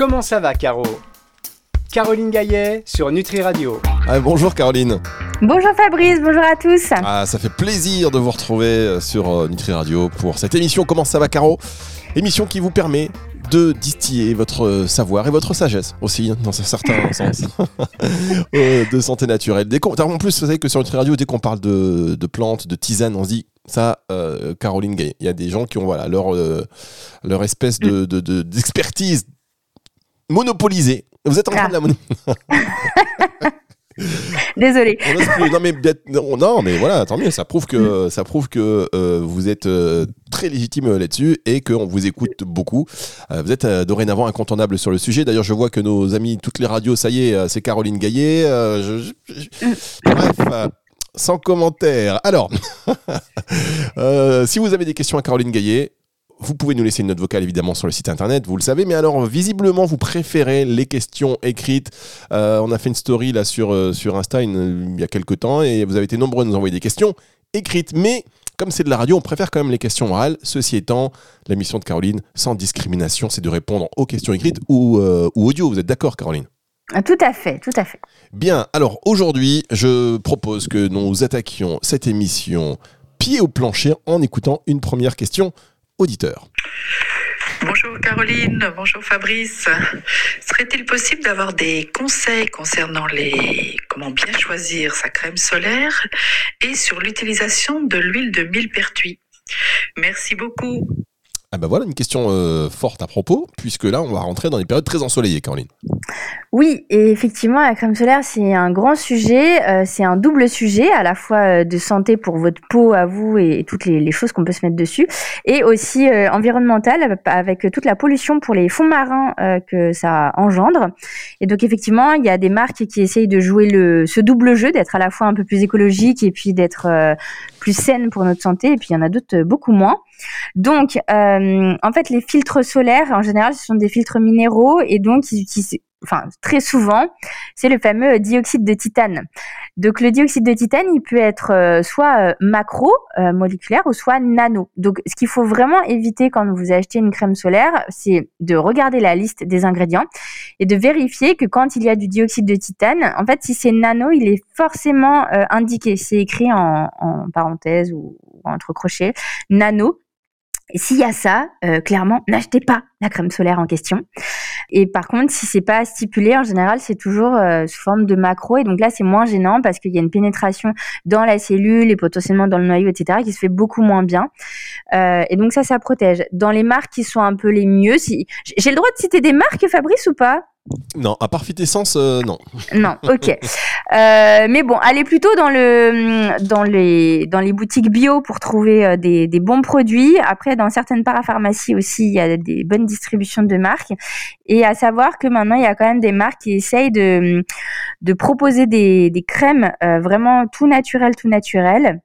Comment ça va, Caro? Caroline Gaillet sur Nutri Radio. Ah, bonjour Caroline. Bonjour Fabrice, bonjour à tous. Ah, ça fait plaisir de vous retrouver euh, sur euh, Nutri Radio pour cette émission Comment ça va Caro? Émission qui vous permet de distiller votre euh, savoir et votre sagesse aussi, hein, dans un certain sens, de santé naturelle. Dès en plus, vous savez que sur Nutri Radio, dès qu'on parle de, plantes, de tisanes, on se dit ça, Caroline Gay. Il y a des gens qui ont voilà, leur, leur espèce de, d'expertise monopolisée vous êtes en train de la Désolé. Non mais, non, mais voilà, tant mieux. Ça prouve que, ça prouve que euh, vous êtes euh, très légitime là-dessus et qu'on vous écoute beaucoup. Euh, vous êtes dorénavant incontournable sur le sujet. D'ailleurs, je vois que nos amis, toutes les radios, ça y est, c'est Caroline Gaillet. bref. Sans commentaire. Alors, si vous avez des questions à Caroline Gaillet, vous pouvez nous laisser une note vocale évidemment sur le site internet, vous le savez, mais alors visiblement vous préférez les questions écrites. Euh, on a fait une story là sur, euh, sur Insta il y a quelques temps et vous avez été nombreux à nous envoyer des questions écrites, mais comme c'est de la radio, on préfère quand même les questions orales. Ceci étant, la mission de Caroline, sans discrimination, c'est de répondre aux questions écrites ou, euh, ou audio. Vous êtes d'accord Caroline? Tout à fait, tout à fait. Bien, alors aujourd'hui, je propose que nous attaquions cette émission pied au plancher en écoutant une première question Bonjour Caroline, bonjour Fabrice. Serait-il possible d'avoir des conseils concernant les comment bien choisir sa crème solaire et sur l'utilisation de l'huile de millepertuis? Merci beaucoup. Ah ben voilà une question euh, forte à propos, puisque là on va rentrer dans des périodes très ensoleillées, Caroline. Oui, et effectivement, la crème solaire, c'est un grand sujet, euh, c'est un double sujet, à la fois euh, de santé pour votre peau à vous et, toutes les, choses qu'on peut se mettre dessus, et aussi environnemental avec toute la pollution pour les fonds marins que ça engendre. Et donc effectivement, il y a des marques qui essayent de jouer le, ce double jeu, d'être à la fois un peu plus écologique et puis d'être plus saine pour notre santé, et puis il y en a d'autres beaucoup moins. Donc, euh, en fait, les filtres solaires, en général, ce sont des filtres minéraux et donc ils utilisent enfin très souvent, c'est le fameux dioxyde de titane. Donc le dioxyde de titane, il peut être euh, soit euh, macro moléculaire ou soit nano. Donc ce qu'il faut vraiment éviter quand vous achetez une crème solaire, c'est de regarder la liste des ingrédients et de vérifier que quand il y a du dioxyde de titane, en fait si c'est nano, il est forcément indiqué, c'est écrit en, en parenthèse ou, ou entre crochets, nano s'il y a ça, euh, clairement, n'achetez pas la crème solaire en question. Et par contre, si c'est pas stipulé, en général, c'est toujours euh, sous forme de macro. Et donc là, c'est moins gênant parce qu'il y a une pénétration dans la cellule et potentiellement dans le noyau, etc., qui se fait beaucoup moins bien. Euh, et donc ça, ça protège. Dans les marques qui sont un peu les mieux, si j'ai le droit de citer des marques, Fabrice, ou pas? Non, à part Essence, euh, non. Non, ok. Euh, mais bon, allez plutôt dans, le, dans, les, dans les boutiques bio pour trouver euh, des, bons produits. Après, dans certaines parapharmacies aussi, il y a des bonnes distributions de marques. Et à savoir que maintenant, il y a quand même des marques qui essayent de, de proposer des, crèmes vraiment tout naturel, tout naturel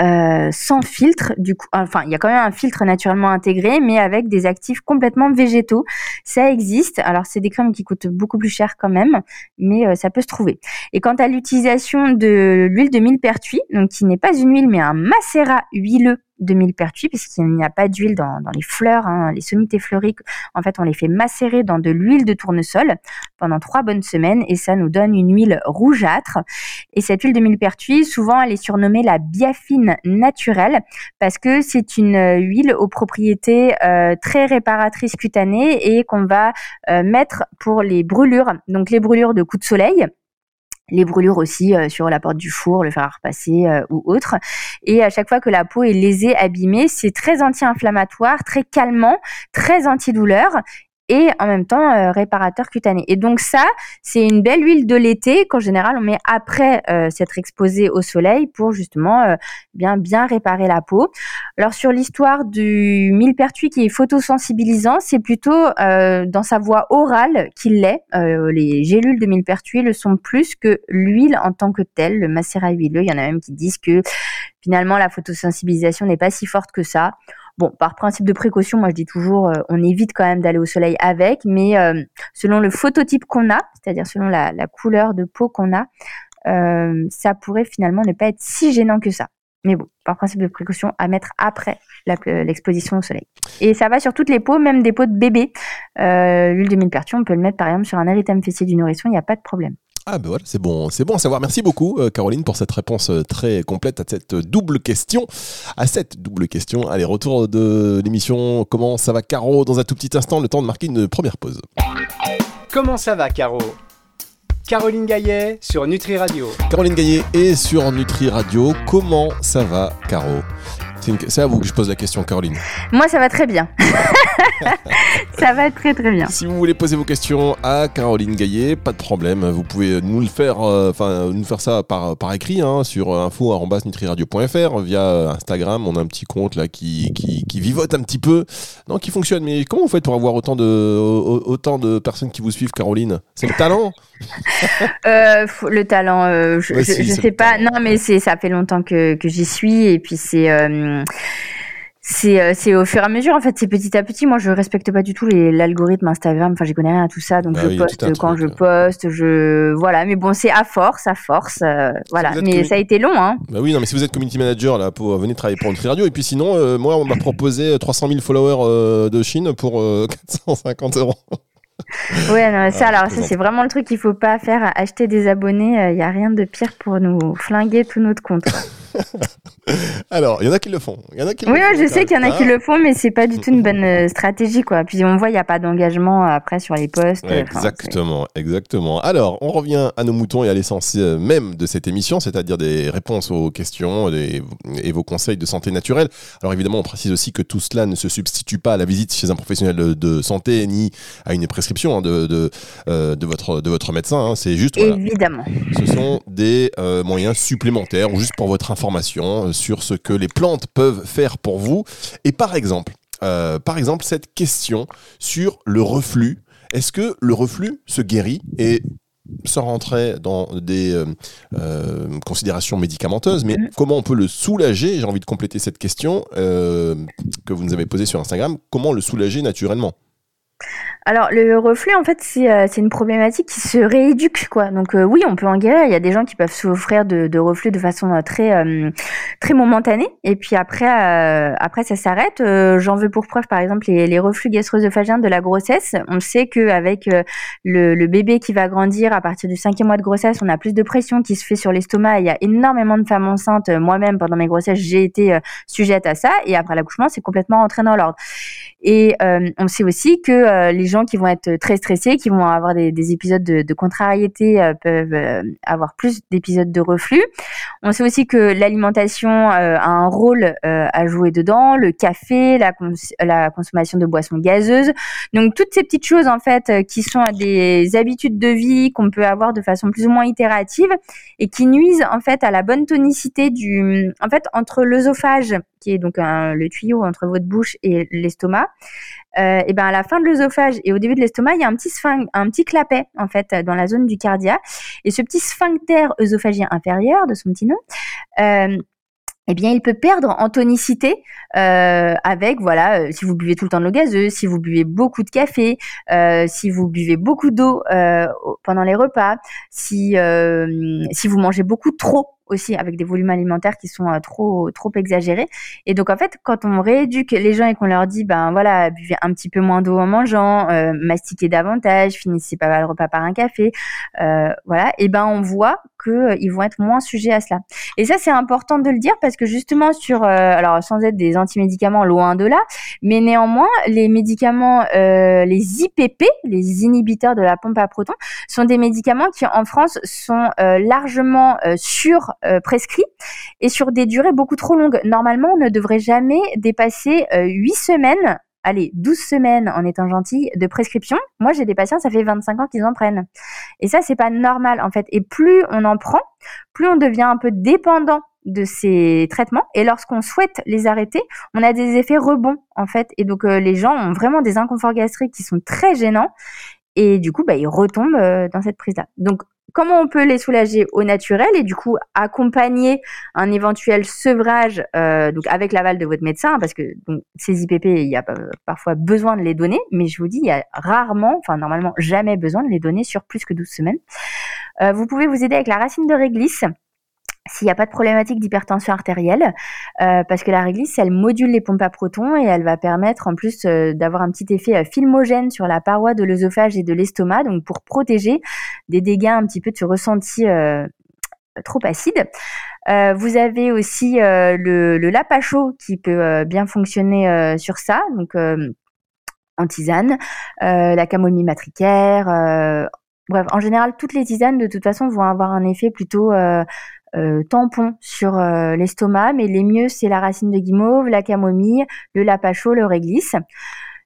euh, sans filtre, du coup, enfin, il y a quand même un filtre naturellement intégré, mais avec des actifs complètement végétaux. Ça existe. Alors, c'est des crèmes qui coûtent beaucoup plus cher quand même, mais euh, ça peut se trouver. Et quant à l'utilisation de l'huile de millepertuis, donc qui n'est pas une huile, mais un macérat huileux de millepertuis, puisqu'il n'y a pas d'huile dans, les fleurs, hein, les sommités fleuries. En fait, on les fait macérer dans de l'huile de tournesol pendant trois bonnes semaines et ça nous donne une huile rougeâtre. Et cette huile de millepertuis, souvent, elle est surnommée la biafine naturelle parce que c'est une huile aux propriétés euh, très réparatrices cutanées et qu'on va euh, mettre pour les brûlures, donc les brûlures de coups de soleil les brûlures aussi euh, sur la porte du four, le fer à repasser euh, ou autre. Et à chaque fois que la peau est lésée, abîmée, c'est très anti-inflammatoire, très calmant, très antidouleur et en même temps euh, réparateur cutané. Et donc ça, c'est une belle huile de l'été qu'en général on met après euh, s'être exposé au soleil pour justement euh, bien bien réparer la peau. Alors sur l'histoire du millepertuis qui est photosensibilisant, c'est plutôt dans sa voie orale qu'il l'est. les gélules de millepertuis le sont plus que l'huile en tant que telle, le macérat huileux. Il y en a même qui disent que finalement la photosensibilisation n'est pas si forte que ça. Bon, par principe de précaution, moi je dis toujours, euh, on évite quand même d'aller au soleil avec, mais euh, selon le phototype qu'on a, c'est-à-dire selon la, couleur de peau qu'on a, euh, ça pourrait finalement ne pas être si gênant que ça. Mais bon, par principe de précaution, à mettre après l'exposition au soleil. Et ça va sur toutes les peaux, même des peaux de bébé. L'huile de millepertuis, on peut le mettre par exemple sur un érythème fessier du nourrisson, il n'y a pas de problème. Ah ben voilà, c'est bon, c'est bon à savoir. Merci beaucoup Caroline pour cette réponse très complète à cette double question. À cette double question. Allez, retour de l'émission. Comment ça va Caro? Dans un tout petit instant, le temps de marquer une première pause. Comment ça va Caro? Caroline Gaillet sur Nutri Radio. Caroline Gaillet est sur Nutri Radio. Comment ça va, Caro? C'est à vous que je pose la question, Caroline. Moi, ça va très bien. ça va très très bien. Si vous voulez poser vos questions à Caroline Gaillet, pas de problème. Vous pouvez nous le faire, euh, enfin nous faire ça par, par écrit hein, sur info@nutriradio.fr via Instagram. On a un petit compte là qui, qui, qui, vivote un petit peu, non, qui fonctionne. Mais comment vous faites pour avoir autant de autant de personnes qui vous suivent, Caroline? C'est le talent? euh, le talent, euh, je, je, sais pas. Non, mais c'est ça fait longtemps que, que j'y suis et puis c'est c'est euh, c'est au fur et à mesure en fait. C'est petit à petit. Moi je respecte pas du tout l'algorithme Instagram. Enfin j'y connais rien à tout ça. Donc bah je poste quand je poste je voilà. Mais bon c'est à force à force voilà. Mais ça a été long hein. Bah oui non mais si vous êtes community manager là pour venir travailler pour Nutri Radio. Et puis sinon moi on m'a proposé 300 000 followers de Chine pour 450 euros Ouais, non, ça, ah, alors ça, c'est vraiment le truc qu'il faut pas faire. Acheter des abonnés, il n'y a rien de pire pour nous flinguer tout notre compte. Alors, il y en a qui le font. Y en a qui oui, je sais qu'il y en a qui le font, mais c'est pas du tout une bonne euh, stratégie, quoi. Puis on voit, il n'y a pas d'engagement après sur les postes. exactement, exactement. Alors, on revient à nos moutons et à l'essence euh, même de cette émission, c'est-à-dire des réponses aux questions et vos conseils de santé naturelle. Alors évidemment, on précise aussi que tout cela ne se substitue pas à la visite chez un professionnel de santé ni à une prescription hein, de, de, euh, de, votre, de votre médecin. Hein. C'est juste. Évidemment. ce sont des moyens supplémentaires, juste pour votre information sur ce que les plantes peuvent faire pour vous. Et par exemple, euh, par exemple cette question sur le reflux. Est-ce que le reflux se guérit et sans rentrer dans des euh, euh, considérations médicamenteuses, mais mm-hmm. comment on peut le soulager? J'ai envie de compléter cette question que vous nous avez posée sur Instagram. Comment le soulager naturellement? Alors le reflux en fait c'est euh, une problématique qui se rééduque quoi. Donc euh, oui on peut en guérir. Il y a des gens qui peuvent souffrir de, de reflux de façon euh, très très momentanée et puis après après ça s'arrête. J'en veux pour preuve par exemple les, les reflux gastro-œsophagiens de la grossesse. On sait que avec le, le, bébé qui va grandir à partir du cinquième mois de grossesse, on a plus de pression qui se fait sur l'estomac. Il y a énormément de femmes enceintes. Moi-même pendant mes grossesses j'ai été sujette à ça et après l'accouchement c'est complètement rentré dans l'ordre. Et on sait aussi que les gens qui vont être très stressés, qui vont avoir des, épisodes de, contrariété, euh, peuvent euh, avoir plus d'épisodes de reflux. On sait aussi que l'alimentation euh, a un rôle à jouer dedans, le café, la, la consommation de boissons gazeuses. Donc toutes ces petites choses en fait qui sont des habitudes de vie qu'on peut avoir de façon plus ou moins itérative et qui nuisent en fait à la bonne tonicité du en fait entre l'œsophage qui est donc le tuyau entre votre bouche et l'estomac euh, et ben à la fin de l'œsophage et au début de l'estomac, il y a un petit un petit clapet en fait dans la zone du cardia. Et ce petit sphincter œsophagien inférieur de son petit nom. Euh, eh bien, il peut perdre en tonicité euh, avec, voilà, euh, si vous buvez tout le temps de l'eau gazeuse, si vous buvez beaucoup de café, euh, si vous buvez beaucoup d'eau euh, pendant les repas, si si vous mangez beaucoup trop aussi avec des volumes alimentaires qui sont euh, trop trop exagérés. Et donc en fait, quand on rééduque les gens et qu'on leur dit ben voilà, buvez un petit peu moins d'eau en mangeant, euh, mastiquez davantage, finissez pas le repas par un café, euh, voilà, et ben on voit que euh, ils vont être moins sujets à cela. Et ça c'est important de le dire parce que justement sur alors sans être des antimédicaments loin de là, mais néanmoins les médicaments les IPP, les inhibiteurs de la pompe à protons sont des médicaments qui en France sont largement sur euh, prescrit et sur des durées beaucoup trop longues. Normalement, on ne devrait jamais dépasser euh, 8 semaines allez, 12 semaines en étant gentil de prescription. Moi, j'ai des patients, ça fait 25 ans qu'ils en prennent. Et ça, c'est pas normal, en fait. Et plus on en prend, plus on devient un peu dépendant de ces traitements. Et lorsqu'on souhaite les arrêter, on a des effets rebonds, en fait. Et donc, euh, les gens ont vraiment des inconforts gastriques qui sont très gênants. Et du coup, bah, ils retombent dans cette prise-là. Donc, comment on peut les soulager au naturel et du coup accompagner un éventuel sevrage euh, donc avec l'aval de votre médecin parce que ces IPP il y a parfois besoin de les donner mais je vous dis il y a rarement enfin normalement jamais besoin de les donner sur plus que 12 semaines. Euh, vous pouvez vous aider avec la racine de réglisse s'il n'y a pas de problématique d'hypertension artérielle, euh, parce que la réglisse, elle module les pompes à protons et elle va permettre en plus euh, d'avoir un petit effet euh, filmogène sur la paroi de l'œsophage et de l'estomac, donc pour protéger des dégâts un petit peu de ressenti trop acide. vous avez aussi le, le lapacho qui peut bien fonctionner sur ça, donc en tisane, la camomille matricaire. bref, en général, toutes les tisanes de toute façon vont avoir un effet plutôt euh, tampon sur euh, l'estomac, mais les mieux c'est la racine de guimauve, la camomille, le lapacho, le réglisse.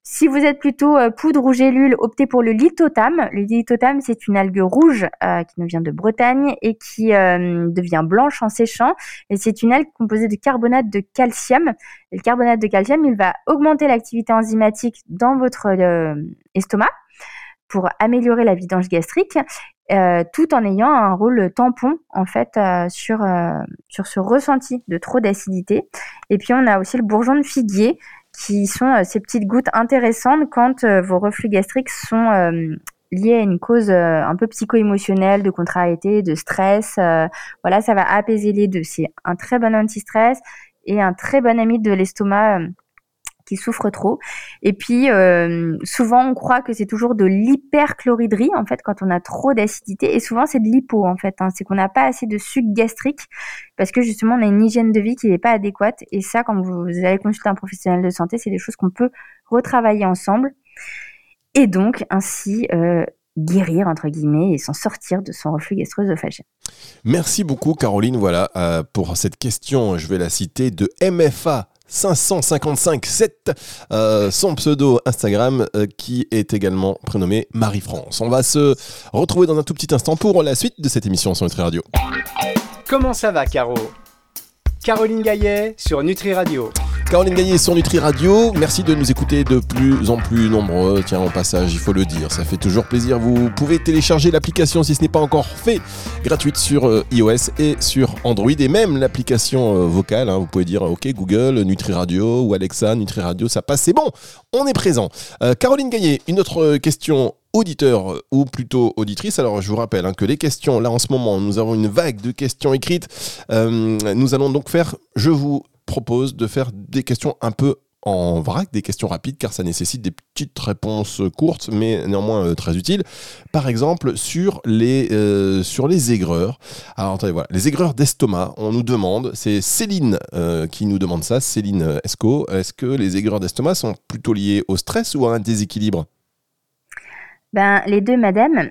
Si vous êtes plutôt euh, poudre ou gélule, optez pour le lithotam. Le lithotam, c'est une algue rouge qui nous vient de Bretagne et qui devient blanche en séchant. Et c'est une algue composée de carbonate de calcium. Le carbonate de calcium, il va augmenter l'activité enzymatique dans votre estomac pour améliorer la vidange gastrique euh, tout en ayant un rôle tampon en fait euh, sur euh, sur ce ressenti de trop d'acidité. Et puis on a aussi le bourgeon de figuier qui sont ces petites gouttes intéressantes quand vos reflux gastriques sont liés à une cause un peu psycho-émotionnelle, de contrariété, de stress. voilà, ça va apaiser les deux. C'est un très bon anti-stress et un très bon ami de l'estomac qui souffrent trop. Et puis, euh, souvent, on croit que c'est toujours de l'hyperchloridrie, en fait, quand on a trop d'acidité. Et souvent, c'est de l'hypo, en fait. Hein. C'est qu'on n'a pas assez de sucre gastrique parce que, justement, on a une hygiène de vie qui n'est pas adéquate. Et ça, quand vous allez consulter un professionnel de santé, c'est des choses qu'on peut retravailler ensemble. Et donc, ainsi, euh, guérir entre guillemets et s'en sortir de son reflux gastro-œsophagien. Merci beaucoup Caroline voilà euh, pour cette question je vais la citer de MFA 555 7, euh, son pseudo Instagram euh, qui est également prénommé Marie-France. On va se retrouver dans un tout petit instant pour la suite de cette émission sur Nutri Radio. Comment ça va, Caro? Caroline Gaillet sur Nutri Radio. Caroline Gagné sur Nutri Radio. Merci de nous écouter de plus en plus nombreux. Tiens, au passage, il faut le dire, ça fait toujours plaisir. Vous pouvez télécharger l'application si ce n'est pas encore fait, gratuite sur euh, iOS et sur Android et même l'application euh, vocale. Hein. Vous pouvez dire OK Google, Nutri Radio ou Alexa, Nutri Radio, ça passe, c'est bon, on est présent. Euh, Caroline Gagné, une autre question auditeur ou plutôt auditrice. Alors je vous rappelle hein, que les questions, là en ce moment, nous avons une vague de questions écrites. nous allons donc faire, je vous propose de faire des questions un peu en vrac, des questions rapides, car ça nécessite des petites réponses courtes, mais néanmoins euh, très utiles. Par exemple, sur les, euh, sur les aigreurs. Alors, attendez, voilà. Les aigreurs d'estomac, on nous demande, c'est Céline euh, qui nous demande ça, Céline Esco. Est-ce que les aigreurs d'estomac sont plutôt liées au stress ou à un déséquilibre? Ben, les deux, madame.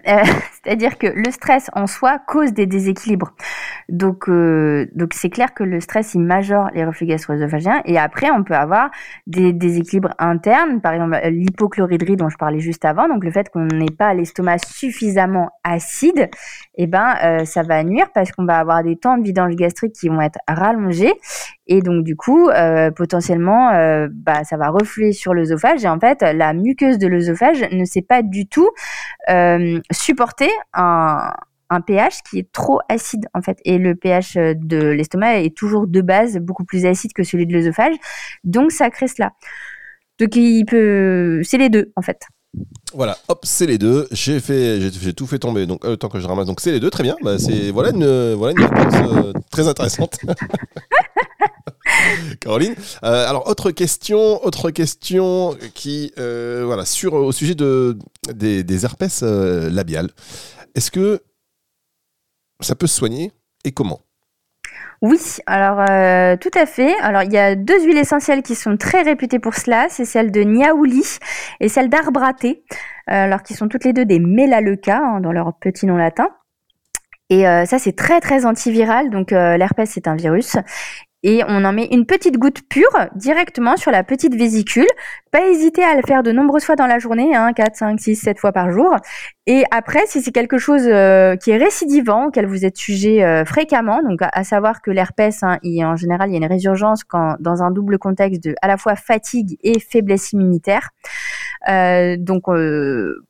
C'est-à-dire que le stress en soi cause des déséquilibres. Donc, euh, donc c'est clair que le stress, il majore les reflux gastro-œsophagiens. Et après, on peut avoir des déséquilibres internes, par exemple l'hypochloridrie dont je parlais juste avant. Donc, le fait qu'on n'ait pas l'estomac suffisamment acide, eh ben, euh, ça va nuire parce qu'on va avoir des temps de vidange gastrique qui vont être rallongés. Et donc, du coup, euh, potentiellement, euh, bah, ça va refluer sur l'œsophage. Et en fait, la muqueuse de l'œsophage ne sait pas du tout euh, un, un pH qui est trop acide en fait et le pH de l'estomac est toujours de base beaucoup plus acide que celui de l'œsophage donc ça crée cela donc il peut c'est les deux en fait voilà, hop, c'est les deux. J'ai fait, j'ai tout fait tomber. Donc, le temps que je ramasse, donc c'est les deux, très bien. Bah, c'est voilà une, voilà une réponse très intéressante. Caroline. Euh, alors autre question, autre question qui euh, voilà sur au sujet de des, herpès euh, labiales. Est-ce que ça peut se soigner et comment? Oui, alors tout à fait. Alors il y a deux huiles essentielles qui sont très réputées pour cela, c'est celle de Niaouli et celle d'arbraté, alors qui sont toutes les deux des mélaleuca hein, dans leur petit nom latin. Et ça, c'est très très antiviral. Donc l'herpès, c'est un virus et on en met une petite goutte pure directement sur la petite vésicule. Pas hésiter à le faire de nombreuses fois dans la journée, hein, 4, 5, 6, 7 fois par jour. Et après, si c'est quelque chose euh, qui est récidivant, auquel vous êtes sujet euh, fréquemment, donc à, savoir que l'herpès, hein, en général, il y a une résurgence quand, dans un double contexte de à la fois fatigue et faiblesse immunitaire. Euh, donc,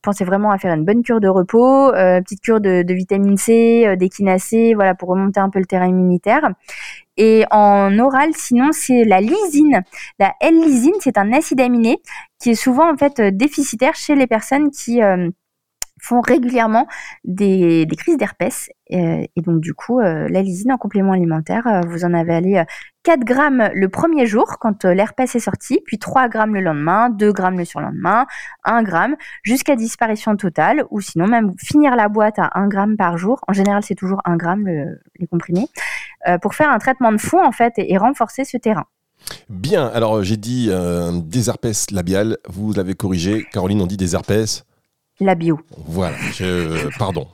pensez vraiment à faire une bonne cure de repos, petite cure de, de vitamine C, d'échinacée, voilà, pour remonter un peu le terrain immunitaire. Et en oral, sinon, c'est la lysine. La L-lysine, c'est un acide aminé qui est souvent en fait déficitaire chez les personnes qui euh, font régulièrement des, crises d'herpès. Euh, et donc, du coup, euh, la lysine en complément alimentaire, euh, vous en avez allé 4 grammes le premier jour quand l'herpès est sorti, puis 3 grammes le lendemain, 2 grammes le surlendemain, 1 gramme, jusqu'à disparition totale, ou sinon même finir la boîte à 1 gramme par jour. En général, c'est toujours 1 gramme les comprimés, pour faire un traitement de fond, en fait, et, renforcer ce terrain. Bien, alors j'ai dit des herpès labiales, vous l'avez corrigé. Caroline, on dit des herpès Labio. Voilà, pardon,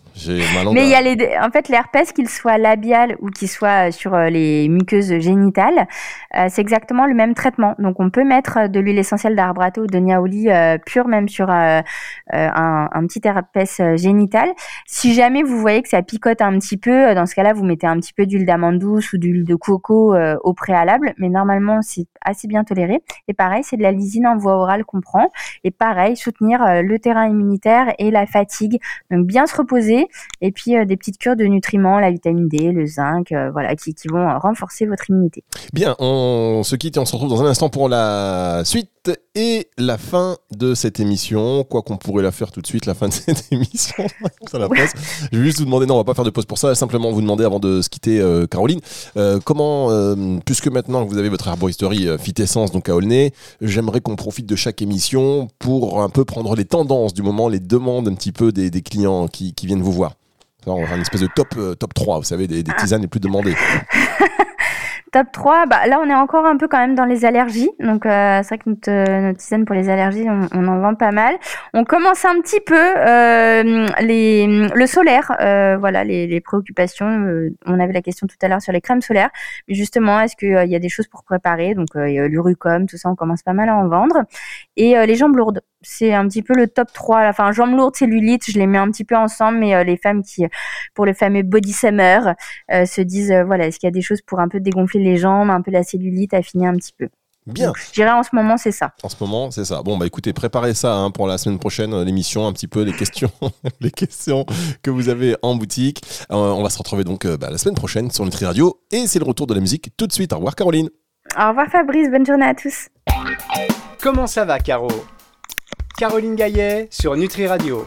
mais il y a les, en fait, l'herpès, qu'il soit labial ou qu'il soit sur euh, les muqueuses génitales, euh, c'est exactement le même traitement. Donc, on peut mettre de l'huile essentielle d'arbre ou de niaouli euh, pure, même sur un, un, petit herpès génital. Si jamais vous voyez que ça picote un petit peu, dans ce cas-là, vous mettez un petit peu d'huile d'amande douce ou d'huile de coco au préalable. Mais normalement, c'est assez bien toléré. Et pareil, c'est de la lysine en voie orale qu'on prend. Et pareil, soutenir le terrain immunitaire et la fatigue. Donc, bien se reposer et puis euh, des petites cures de nutriments, la vitamine D, le zinc, euh, voilà, qui, qui, vont renforcer votre immunité. Bien, on se quitte et on se retrouve dans un instant pour la suite et la fin de cette émission. Quoi qu'on pourrait la faire tout de suite, la fin de cette émission. ça la presse. Je vais juste vous demander, non, on va pas faire de pause pour ça, simplement vous demander avant de se quitter, euh, Caroline, comment, puisque maintenant vous avez votre arboristerie Fit Essence, donc à Aulnay, j'aimerais qu'on profite de chaque émission pour un peu prendre les tendances du moment, les demandes un petit peu des, clients qui, viennent vous voir. On va faire une espèce de top, euh, top 3, vous savez, des, des tisanes les plus demandées. top 3, bah, là on est encore un peu quand même dans les allergies. Donc euh, c'est vrai que notre, euh, notre, tisane pour les allergies, on, en vend pas mal. On commence un petit peu euh, les, le solaire, voilà les, les préoccupations. On avait la question tout à l'heure sur les crèmes solaires. Mais justement, est-ce qu'il y a des choses pour préparer? Donc l'urucum, tout ça, on commence pas mal à en vendre. Et les jambes lourdes, c'est un petit peu le top 3. Enfin, jambes lourdes, cellulite, je les mets un petit peu ensemble. Mais les femmes qui, pour le fameux body summer, se disent, voilà, est-ce qu'il y a des choses pour un peu dégonfler les jambes, un peu la cellulite, affiner un petit peu. Bien. je dirais en ce moment, c'est ça. En ce moment, c'est ça. Bon, bah écoutez, préparez ça hein, pour la semaine prochaine, euh, l'émission, un petit peu les questions, les questions que vous avez en boutique. Euh, on va se retrouver donc euh, bah, la semaine prochaine sur Nutri Radio. Et c'est le retour de la musique tout de suite. Au revoir, Caroline. Au revoir, Fabrice. Bonne journée à tous. Comment ça va, Caro? Caroline Gaillet sur Nutri Radio.